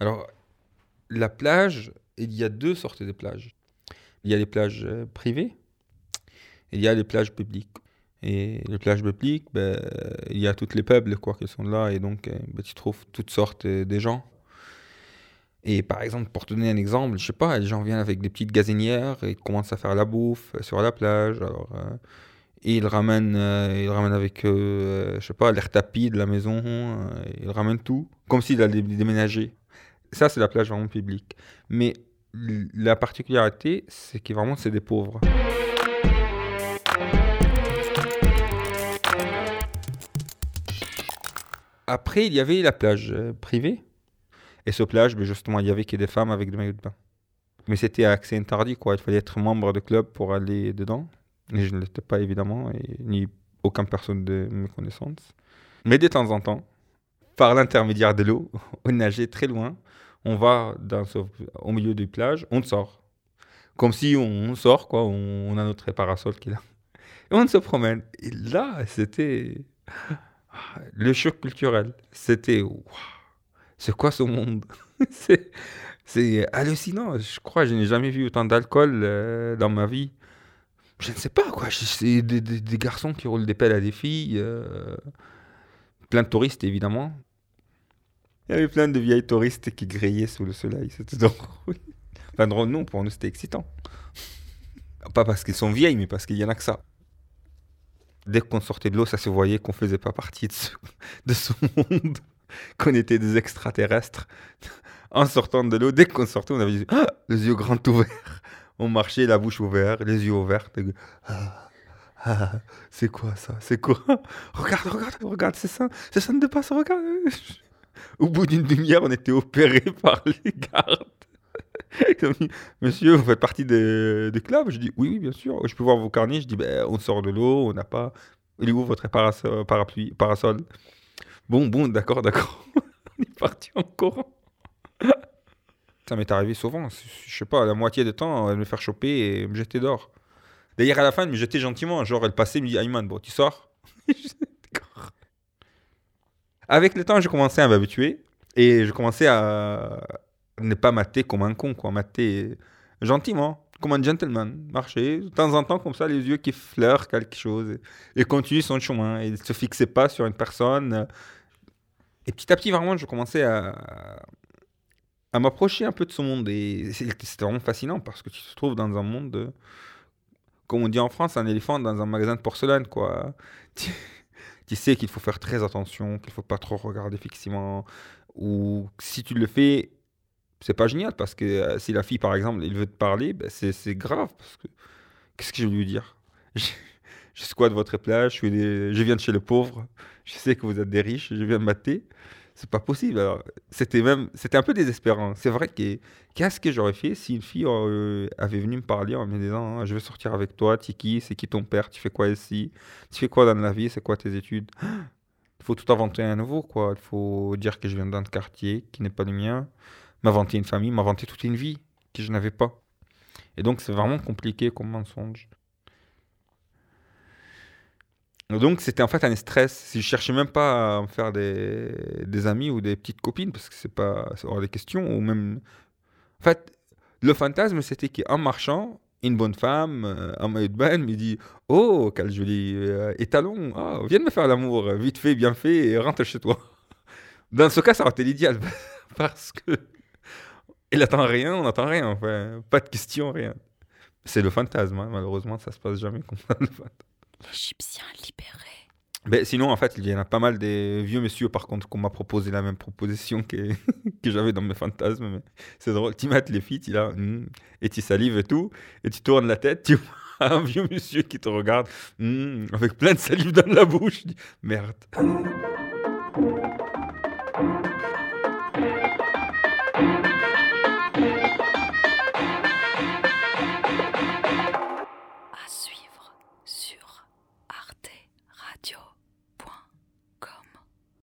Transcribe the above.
Alors, la plage, il y a deux sortes de plages. Il y a les plages euh, privées et il y a les plages publiques. Et les plages publiques, ben, il y a toutes les peuples qui sont là et donc euh, ben, tu trouves toutes sortes euh, de gens. Et par exemple, pour te donner un exemple, je sais pas, les gens viennent avec des petites gazinières et commencent à faire la bouffe sur la plage. Alors, et ils ramènent, ils ramènent avec, euh, je sais pas, l'air tapis de la maison. ils ramènent tout, comme s'ils allaient déménager. Ça, c'est la plage vraiment publique. Mais la particularité, c'est que vraiment, c'est des pauvres. Après, il y avait la plage euh, privée. Et ce plage, ben, justement, il y avait que des femmes avec des maillots de bain. Mais c'était à accès interdit, quoi. Il fallait être membre de club pour aller dedans. Et je ne l'étais pas, évidemment, ni aucune personne de mes connaissances. Mais de temps en temps, par l'intermédiaire de l'eau, on nageait très loin. On va dans au milieu du plage, on sort. Comme si on sort, quoi. On, a notre parasol qui est là. Et on se promène. Et là, c'était le choc culturel. C'était c'est quoi ce monde? C'est hallucinant. Je crois que je n'ai jamais vu autant d'alcool euh, dans ma vie. Je ne sais pas quoi. C'est des, des- des garçons qui roulent des pelles à des filles. euh, plein de touristes évidemment. Il y avait plein de vieilles touristes qui grillaient sous le soleil. C'était drôle. Enfin drôle non, pour nous c'était excitant. Pas parce qu'ils sont vieilles, mais parce qu'il y en a que ça. Dès qu'on sortait de l'eau, ça se voyait qu'on faisait pas partie de ce, de ce monde, qu'on était des extraterrestres. En sortant de l'eau, dès qu'on sortait, on avait les yeux, ah, les yeux grands ouverts. On marchait, la bouche ouverte, les yeux ouverts. Ah, ah, c'est quoi ça? C'est quoi? Regarde, regarde, regarde, c'est ça, c'est ça ne dépasse, regarde. Au bout d'une demi-heure, on était opéré par les gardes. Monsieur, vous faites partie des, des clubs? Je dis oui, oui, bien sûr. Je peux voir vos carnets. Je dis ben, on sort de l'eau, on n'a pas. Il est où votre paraso- parapluie, parasol? Bon, bon, d'accord, d'accord. on est parti en courant. Ça m'est arrivé souvent. Je sais pas, la moitié du temps, elle me faire choper et me jeter dehors. D'ailleurs, à la fin, elle me jetait gentiment. Genre, elle passait, elle me dit Ayman, bon, tu sors? Avec le temps, j'ai commencé à m'habituer et je commençais à ne pas mater comme un con, quoi. Mater gentiment, comme un gentleman. Marcher de temps en temps, comme ça, les yeux qui fleurent quelque chose et, et continue son chemin. Et ne se fixait pas sur une personne. Et petit à petit, vraiment, je commençais à, à m'approcher un peu de ce monde. Et c'était vraiment fascinant parce que tu te trouves dans un monde, de- comme on dit en France, un éléphant dans un magasin de porcelaine, quoi. Tu sais qu'il faut faire très attention, qu'il faut pas trop regarder fixement. Ou si tu le fais, c'est pas génial parce que euh, si la fille, par exemple, il veut te parler, ben, c'est grave. Parce que qu'est-ce que je vais lui dire? Je, je squatte votre plage, je viens de chez le pauvre, je sais que vous êtes des riches, je viens de mater. C'est pas possible. Alors, c'était même, c'était un peu désespérant. C'est vrai que qu'est-ce que j'aurais fait si une fille euh, avait venu me parler en me disant, Ah, je veux sortir avec toi, qui, c'est qui ton père, tu fais quoi ici, tu fais quoi dans la vie, c'est quoi tes études? Il faut tout inventer à nouveau, quoi. Il faut dire que je viens d'un quartier qui n'est pas le mien, m'inventer une famille, m'inventer toute une vie que je n'avais pas. Et donc, c'est vraiment compliqué comme mensonge. Donc, c'était en fait un stress. Je cherchais même pas à me faire des, amis ou des petites copines, parce que c'est pas hors des questions, ou même. En fait, le fantasme, c'était qu'en marchant, une bonne femme, euh, un maillot de bain, me dit Oh, quel joli euh, étalon, ah, viens me faire l'amour, vite fait, bien fait, et rentre chez toi. Dans ce cas, ça aurait été l'idéal, parce que. Il attend rien, on n'attend rien, enfin, pas de questions, rien. C'est le fantasme, hein, malheureusement, ça se passe jamais comme ça. le fantasme. L'Égyptien libéré. Sinon, en fait, il y en a pas mal des vieux messieurs, par contre, qu'on m'a proposé la même proposition que, que j'avais dans mes fantasmes. C'est drôle. Tu mates les filles, tu là, hum, et tu salives et tout, et tu tournes la tête, tu vois un vieux monsieur qui te regarde, hum, avec plein de salive dans la bouche. Merde.